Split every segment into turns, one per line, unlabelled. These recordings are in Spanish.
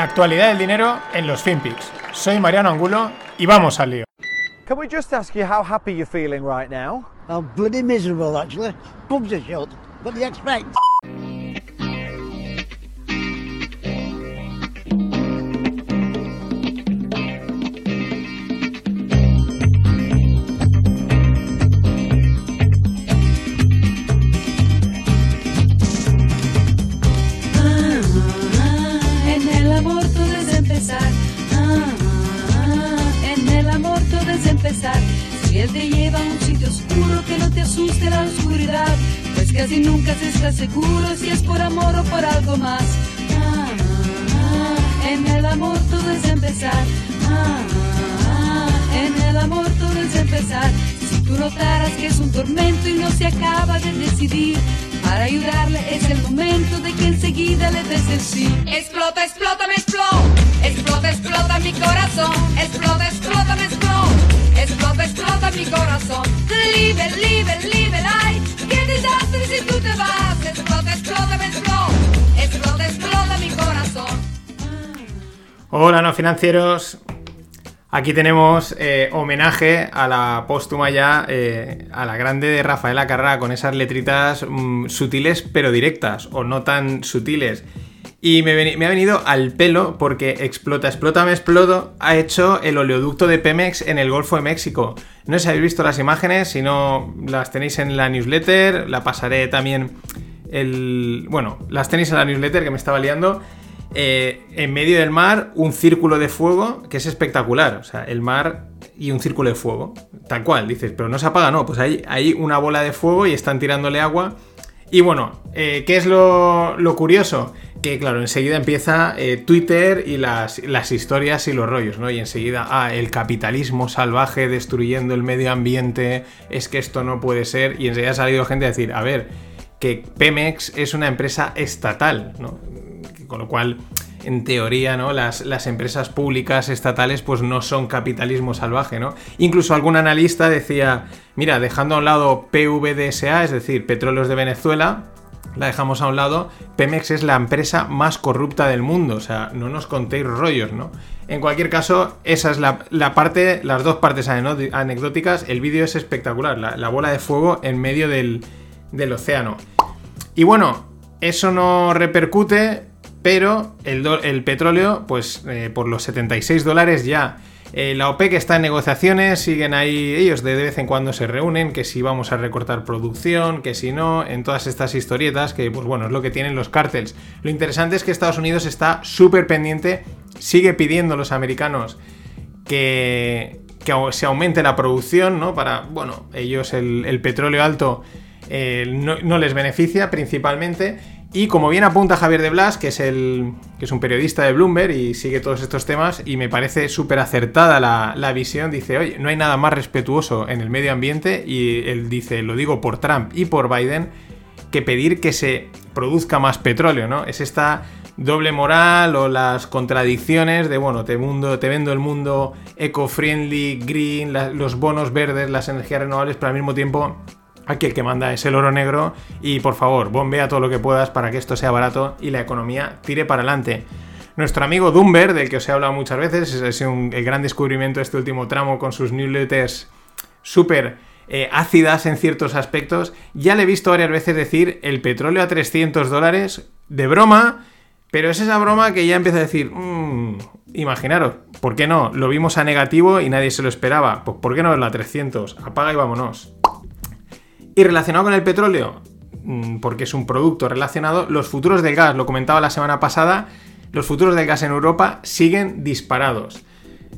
La actualidad del dinero en los FinPix. Soy Mariano Angulo y vamos al lío.
Can we just ask you how happy you're feeling right now?
I'm bloody miserable, actually. Pubs are shut. What do you expect?
Él te lleva a un sitio oscuro que no te asuste la oscuridad, pues casi nunca se está seguro si es por amor o por algo más. Ah, ah, en el amor todo es empezar. Ah, en el amor todo es empezar. Si tú notaras que es un tormento y no se acaba de decidir, para ayudarle es el momento de que enseguida le des el sí. Explota, explota, me explota. Explota, explota mi corazón. Explota, explota, me explota mi corazón. Libre, libre, libre, ay. Qué desastre si tú te vas. Explota, explota, explota. Explota, explota mi corazón.
Hola, no financieros. Aquí tenemos eh, homenaje a la póstuma ya, eh, a la grande de Rafaela Carrá, con esas letritas mm, sutiles pero directas, o no tan sutiles. Y me, ha venido al pelo porque Explota, Explota, me exploto ha hecho el oleoducto de Pemex en el Golfo de México. No sé si habéis visto las imágenes, si no las tenéis en la newsletter, la pasaré también. Bueno, las tenéis en la newsletter que me estaba liando. Eh, en medio del mar, un círculo de fuego que es espectacular. O sea, el mar y un círculo de fuego. Tal cual, dices, pero no se apaga, no. Pues hay, hay una bola de fuego y están tirándole agua. Y bueno, eh, ¿qué es lo curioso? Que claro, enseguida empieza eh, Twitter y las, las historias y los rollos, ¿no? Y enseguida, ah, el capitalismo salvaje destruyendo el medio ambiente, es que esto no puede ser. Y enseguida ha salido gente a decir, a ver, que Pemex es una empresa estatal, ¿no? Con lo cual, en teoría, ¿no? Las, las empresas públicas estatales, pues no son capitalismo salvaje, ¿no? Incluso algún analista decía, mira, dejando a un lado PVDSA, es decir, Petróleos de Venezuela, la dejamos a un lado, Pemex es la empresa más corrupta del mundo, o sea, no nos contéis rollos, ¿no? En cualquier caso, esa es la, la parte, las dos partes anecdóticas, el vídeo es espectacular, la, la bola de fuego en medio del, del océano. Y bueno, eso no repercute, pero el, el petróleo, pues eh, por los 76 dólares ya. Eh, la OPEC está en negociaciones, siguen ahí, ellos de vez en cuando se reúnen, que si vamos a recortar producción, que si no, en todas estas historietas, que pues bueno, es lo que tienen los cárteles. Lo interesante es que Estados Unidos está súper pendiente, sigue pidiendo a los americanos que, que se aumente la producción, ¿no? Para, bueno, ellos el, petróleo alto eh, no les beneficia principalmente. Y como bien apunta Javier de Blas, que es, el, que es un periodista de Bloomberg y sigue todos estos temas, y me parece súper acertada la, la visión, dice, oye, no hay nada más respetuoso en el medio ambiente, y él dice, lo digo por Trump y por Biden, que pedir que se produzca más petróleo, ¿no? Es esta doble moral o las contradicciones de, bueno, te, mundo, te vendo el mundo eco-friendly, green, los bonos verdes, las energías renovables, pero al mismo tiempo aquí el que manda es el oro negro y por favor, bombea todo lo que puedas para que esto sea barato y la economía tire para adelante. Nuestro amigo Dumber, del que os he hablado muchas veces, es- un- el gran descubrimiento de este último tramo con sus newsletters súper eh, ácidas en ciertos aspectos. Ya le he visto varias veces decir el petróleo a 300 dólares de broma, pero es esa broma que ya empieza a decir, "Mm, imaginaros, ¿por qué no? Lo vimos a negativo y nadie se lo esperaba. Pues ¿por qué no verlo a 300? Apaga y vámonos. Y relacionado con el petróleo, mm, porque es un producto relacionado, los futuros del gas, lo comentaba la semana pasada, los futuros del gas en Europa siguen disparados.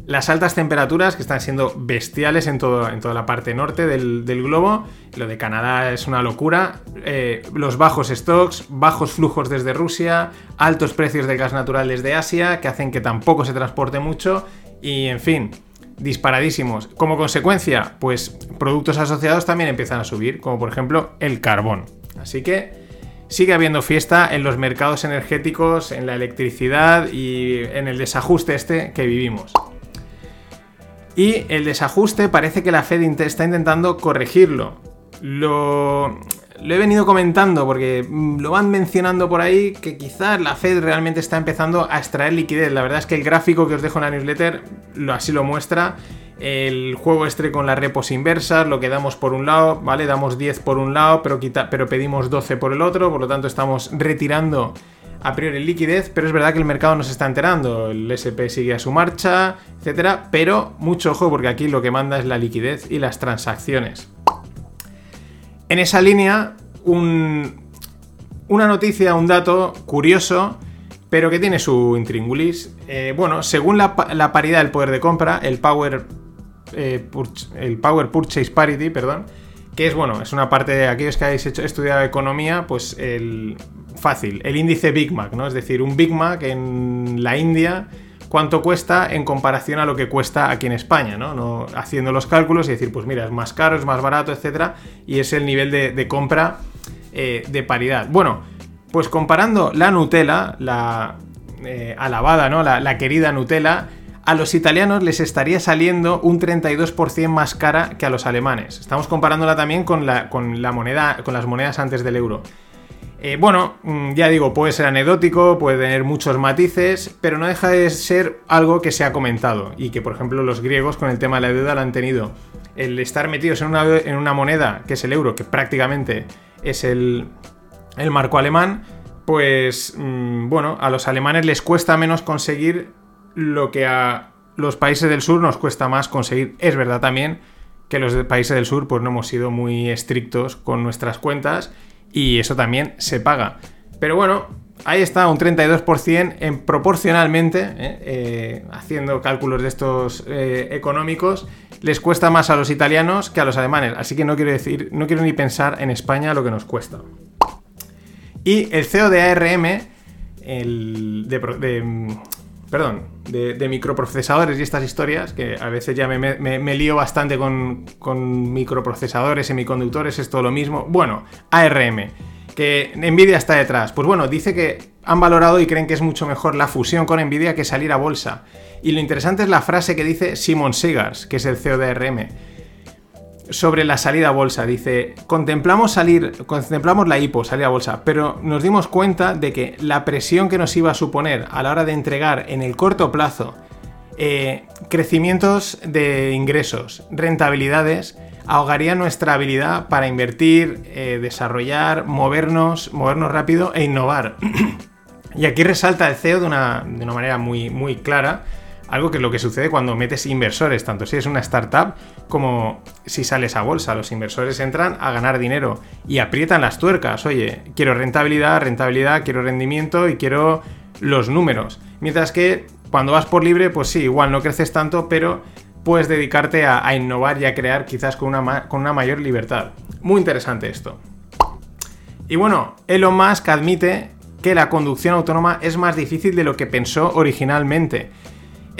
Las altas temperaturas que están siendo bestiales en, en toda la parte norte del, del globo, lo de Canadá es una locura, eh, los bajos stocks, bajos flujos desde Rusia, altos precios del gas natural desde Asia, que hacen que tampoco se transporte mucho y en fin, disparadísimos. Como consecuencia, pues productos asociados también empiezan a subir, como por ejemplo el carbón. Así que sigue habiendo fiesta en los mercados energéticos, en la electricidad y en el desajuste este que vivimos. Y el desajuste parece que la Fed está intentando corregirlo. Lo, lo he venido comentando porque mm, lo van mencionando por ahí que quizás la Fed realmente está empezando a extraer liquidez. La verdad es que el gráfico que os dejo en la newsletter lo, así lo muestra. El juego este con las repos inversas, lo que damos por un lado, ¿vale? Damos 10 por un lado, pero, quita, pero pedimos 12 por el otro, por lo tanto estamos retirando a priori liquidez, pero es verdad que el mercado no se está enterando, el SP sigue a su marcha, etcétera, pero mucho ojo porque aquí lo que manda es la liquidez y las transacciones. En esa línea, una noticia, un dato curioso, pero que tiene su intríngulis. Eh, bueno, según la, paridad del poder de compra, el Power, eh, el Power Purchase Parity, perdón, que es bueno, es una parte de aquellos que habéis hecho, estudiado economía, pues el fácil, el índice Big Mac, ¿no? Es decir, un Big Mac en la India, cuánto cuesta en comparación a lo que cuesta aquí en España, ¿no? haciendo los cálculos y decir, pues mira, es más caro, es más barato, etcétera, y es el nivel de, compra eh, de paridad. Bueno, pues comparando la Nutella, la eh, alabada, ¿no? La, la querida Nutella, a los italianos les estaría saliendo un 32% más cara que a los alemanes. Estamos comparándola también con la, con la moneda, con las monedas antes del euro. Eh, bueno, mm, ya digo, puede ser anecdótico, puede tener muchos matices, pero no deja de ser algo que se ha comentado y que, por ejemplo, los griegos con el tema de la deuda lo han tenido. El estar metidos en una, moneda, que es el euro, que prácticamente es el, el marco alemán, pues mm, bueno, a los alemanes les cuesta menos conseguir lo que a los países del sur nos cuesta más conseguir. Es verdad también que los países del sur pues no hemos sido muy estrictos con nuestras cuentas y eso también se paga. Pero bueno, ahí está, un 32% en proporcionalmente, ¿eh? Eh, haciendo cálculos de estos eh, económicos, les cuesta más a los italianos que a los alemanes. Así que no quiero decir, no quiero ni pensar en España lo que nos cuesta. Y el CEO de ARM, el de perdón, de, microprocesadores y estas historias, que a veces ya me, lío bastante con, microprocesadores, semiconductores, es todo lo mismo. Bueno, ARM, que Nvidia está detrás. Pues bueno, dice que han valorado y creen que es mucho mejor la fusión con Nvidia que salir a bolsa. Y lo interesante es la frase que dice Simon Segars, que es el CEO de ARM sobre la salida a bolsa. Dice, contemplamos salir, contemplamos la IPO, salir a bolsa, pero nos dimos cuenta de que la presión que nos iba a suponer a la hora de entregar en el corto plazo eh, crecimientos de ingresos, rentabilidades, ahogaría nuestra habilidad para invertir, eh, desarrollar, movernos, movernos rápido e innovar. y aquí resalta el CEO de una, de una manera muy, muy clara algo que es lo que sucede cuando metes inversores, tanto si es una startup como si sales a bolsa. Los inversores entran a ganar dinero y aprietan las tuercas. Oye, quiero rentabilidad, rentabilidad, quiero rendimiento y quiero los números. Mientras que cuando vas por libre, pues sí, igual no creces tanto, pero puedes dedicarte a, innovar y a crear quizás con una, con una mayor libertad. Muy interesante esto. Y bueno, Elon Musk admite que la conducción autónoma es más difícil de lo que pensó originalmente.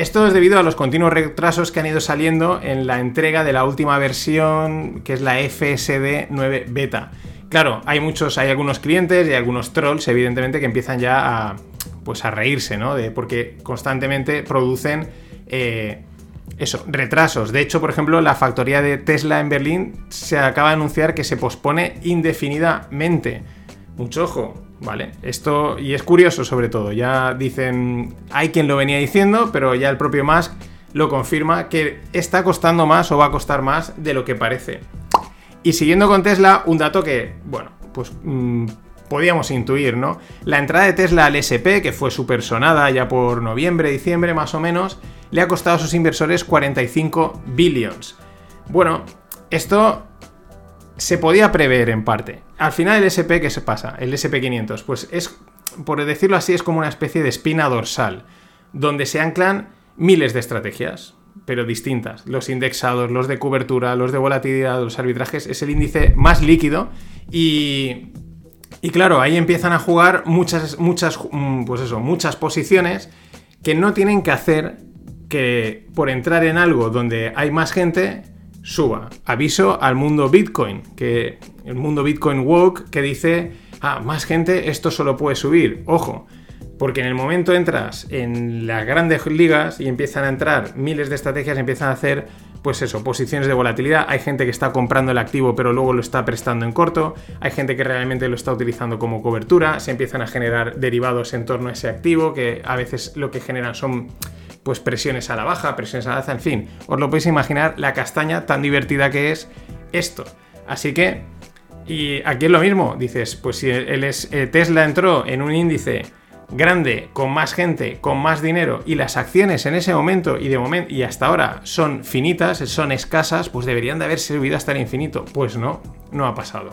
Esto es debido a los continuos retrasos que han ido saliendo en la entrega de la última versión, que es la FSD 9 Beta. Claro, hay muchos, hay algunos clientes y algunos trolls, evidentemente, que empiezan ya a, pues a reírse, ¿no? De, porque constantemente producen eh, retrasos. De hecho, por ejemplo, la factoría de Tesla en Berlín se acaba de anunciar que se pospone indefinidamente. Mucho ojo, ¿vale? Esto, y es curioso sobre todo, ya dicen, hay quien lo venía diciendo, pero ya el propio Musk lo confirma que está costando más o va a costar más de lo que parece. Y siguiendo con Tesla, un dato que, bueno, pues mm, podíamos intuir, ¿no? La entrada de Tesla al SP, que fue súper sonada ya por noviembre, diciembre más o menos, le ha costado a sus inversores 45 billions. Bueno, esto se podía prever en parte. Al final el SP, ¿qué se pasa? El SP500, pues es, por decirlo así, es como una especie de espina dorsal, donde se anclan miles de estrategias, pero distintas. Los indexados, los de cobertura, los de volatilidad, los arbitrajes, es el índice más líquido y... Y claro, ahí empiezan a jugar muchas, muchas, mm, pues eso, muchas posiciones que no tienen que hacer que por entrar en algo donde hay más gente, suba. Aviso al mundo Bitcoin, que el mundo Bitcoin woke que dice, ah, más gente, esto solo puede subir. Ojo, Porque en el momento entras en las grandes ligas y empiezan a entrar miles de estrategias, empiezan a hacer, pues eso, posiciones de volatilidad. Hay gente que está comprando el activo pero luego lo está prestando en corto. Hay gente que realmente lo está utilizando como cobertura. Se empiezan a generar derivados en torno a ese activo que a veces lo que generan son pues presiones a la baja, presiones a la alza, en fin. Os lo podéis imaginar la castaña tan divertida que es esto. Así que, y aquí es lo mismo, dices, pues si es, eh, Tesla entró en un índice grande, con más gente, con más dinero y las acciones en ese momento y de momento y hasta ahora son finitas, son escasas, pues deberían de haber servido hasta el infinito. Pues no, no ha pasado.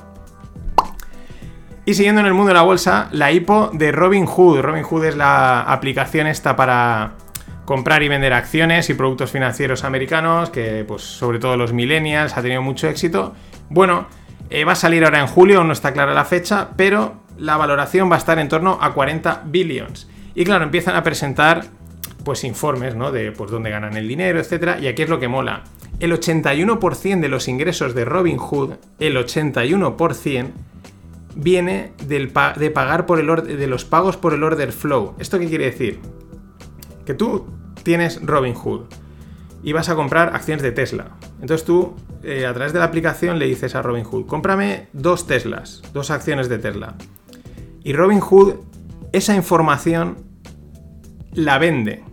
Y siguiendo en el mundo de la bolsa, la IPO de Robinhood. Robinhood es la aplicación esta para comprar y vender acciones y productos financieros americanos, que pues sobre todo los millennials ha tenido mucho éxito. Bueno, eh, va a salir ahora en julio, no está clara la fecha, pero la valoración va a estar en torno a 40 billions. Y claro, empiezan a presentar pues informes, ¿no? De pues dónde ganan el dinero, etcétera, y aquí es lo que mola. El 81% de los ingresos de Robinhood, el 81% viene de pagar por el de los pagos por el order flow. ¿Esto qué quiere decir? Que tú tienes Robinhood y vas a comprar acciones de Tesla. Entonces tú, eh, a través de la aplicación, le dices a Robinhood, cómprame dos Teslas, dos acciones de Tesla. Y Robinhood esa información la vende.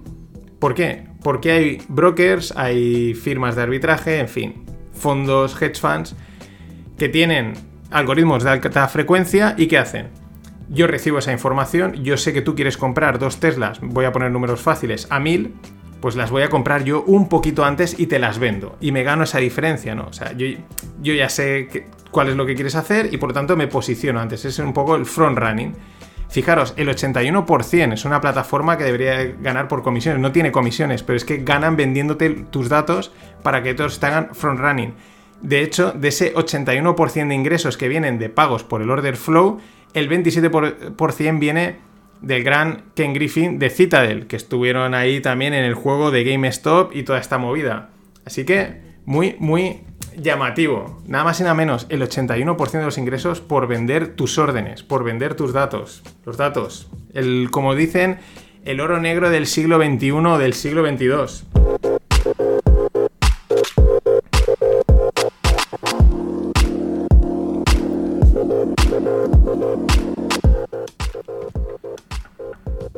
¿Por qué? Porque hay brokers, hay firmas de arbitraje, en fin, fondos, hedge funds, que tienen algoritmos de alta frecuencia y ¿qué hacen? Yo recibo esa información, yo sé que tú quieres comprar dos Teslas, voy a poner números fáciles, a 1000, pues las voy a comprar yo un poquito antes y te las vendo. Y me gano esa diferencia, ¿no? O sea, yo, yo ya sé cuál es lo que quieres hacer y por lo tanto me posiciono antes. Es un poco el front running. Fijaros, el 81% es una plataforma que debería ganar por comisiones. No tiene comisiones, pero es que ganan vendiéndote tus datos para que todos te hagan front running. De hecho, de ese 81% de ingresos que vienen de pagos por el order flow, el 27% viene del gran Ken Griffin de Citadel, que estuvieron ahí también en el juego de GameStop y toda esta movida. Así que muy, muy llamativo. Nada más y nada menos, el 81% de los ingresos por vender tus órdenes, por vender tus datos. Los datos. El, como dicen, el oro negro del siglo XXI o del siglo XXII.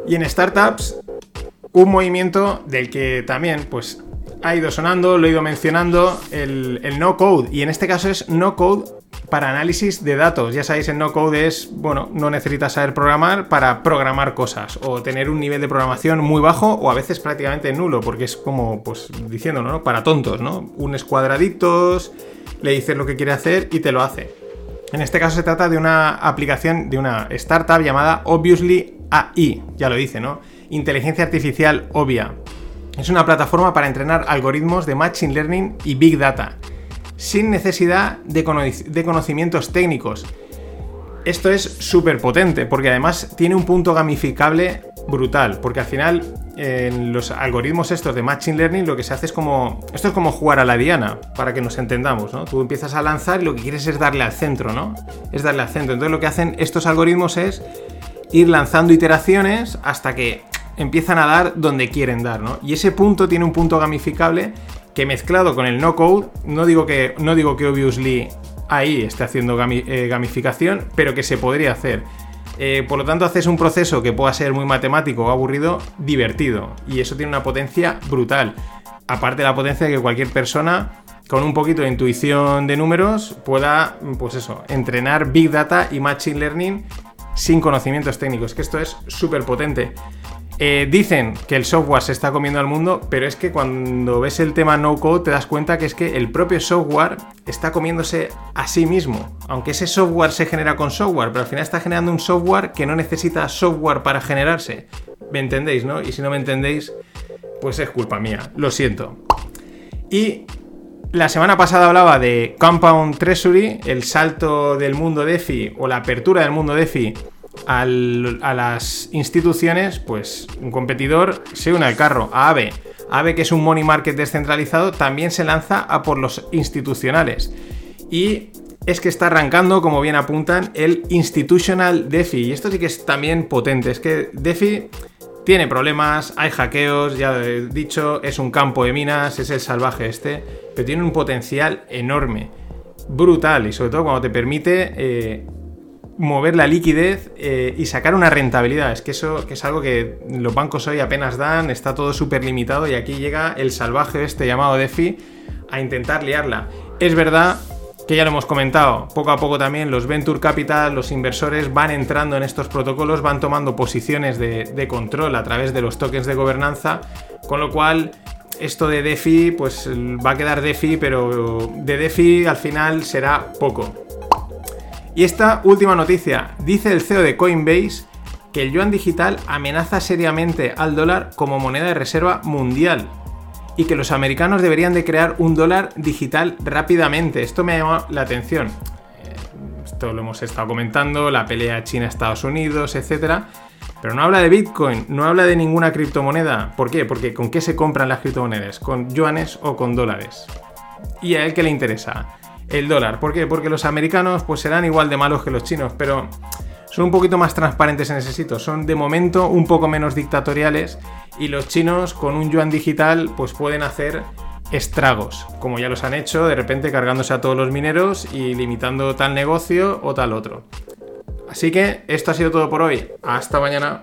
Y en startups, un movimiento del que también, pues, ha ido sonando, lo he ido mencionando, el, no code. Y en este caso es no code para análisis de datos. Ya sabéis, el no code es, bueno, no necesitas saber programar para programar cosas o tener un nivel de programación muy bajo o a veces prácticamente nulo, porque es como, pues, diciéndolo, ¿no? Para tontos, ¿no? Unes cuadraditos, le dices lo que quiere hacer y te lo hace. En este caso se trata de una aplicación de una startup llamada Obviously AI, ya lo dice, ¿no? Inteligencia artificial obvia. Es una plataforma para entrenar algoritmos de Machine Learning y Big Data, sin necesidad de, conocimientos técnicos. Esto es súper potente, porque además tiene un punto gamificable brutal, porque al final en los algoritmos estos de Machine Learning lo que se hace es como... Esto es como jugar a la diana, para que nos entendamos, ¿no? Tú empiezas a lanzar y lo que quieres es darle al centro, ¿no? Es darle al centro. Entonces lo que hacen estos algoritmos es ir lanzando iteraciones hasta que empiezan a dar donde quieren dar, ¿no? Y ese punto tiene un punto gamificable que mezclado con el no code, no digo que, no digo que obviously ahí esté haciendo eh, gamificación, pero que se podría hacer. Eh, por lo tanto, haces un proceso que pueda ser muy matemático o aburrido, divertido. Y eso tiene una potencia brutal. Aparte de la potencia de que cualquier persona con un poquito de intuición de números pueda, pues eso, entrenar Big Data y Machine Learning sin conocimientos técnicos, que esto es súper potente. Eh, dicen que el software se está comiendo al mundo, pero es que cuando ves el tema no code te das cuenta que es que el propio software está comiéndose a sí mismo. Aunque ese software se genera con software, pero al final está generando un software que no necesita software para generarse. ¿Me entendéis, no? Y si no me entendéis, pues es culpa mía. Lo siento. Y la semana pasada hablaba de Compound Treasury, el salto del mundo DeFi o la apertura del mundo DeFi a las instituciones, pues un competidor se une al carro, a AVE. AVE, que es un money market descentralizado, también se lanza a por los institucionales. Y es que está arrancando, como bien apuntan, el Institutional DeFi. Y esto sí que es también potente. Es que DeFi tiene problemas, hay hackeos, ya he dicho, es un campo de minas, es el salvaje este, pero tiene un potencial enorme, brutal, y sobre todo cuando te permite eh, mover la liquidez eh, y sacar una rentabilidad. Es que eso que es algo que los bancos hoy apenas dan, está todo súper limitado y aquí llega el salvaje este llamado DeFi a intentar liarla. Es verdad que ya lo hemos comentado, poco a poco también los venture capital, los inversores van entrando en estos protocolos, van tomando posiciones de, control a través de los tokens de gobernanza, con lo cual esto de DeFi pues va a quedar DeFi, pero de DeFi al final será poco. Y esta última noticia, dice el CEO de Coinbase que el yuan digital amenaza seriamente al dólar como moneda de reserva mundial y que los americanos deberían de crear un dólar digital rápidamente. Esto me ha llamado la atención. Eh, esto lo hemos estado comentando, la pelea China-Estados Unidos, etc. Pero no habla de Bitcoin, no habla de ninguna criptomoneda. ¿Por qué? Porque ¿con qué se compran las criptomonedas? ¿Con yuanes o con dólares? ¿Y a él qué le interesa? El dólar. ¿Por qué? Porque los americanos pues serán igual de malos que los chinos, pero son un poquito más transparentes en ese sitio, son de momento un poco menos dictatoriales y los chinos con un yuan digital pues pueden hacer estragos, como ya los han hecho, de repente cargándose a todos los mineros y limitando tal negocio o tal otro. Así que esto ha sido todo por hoy. Hasta mañana.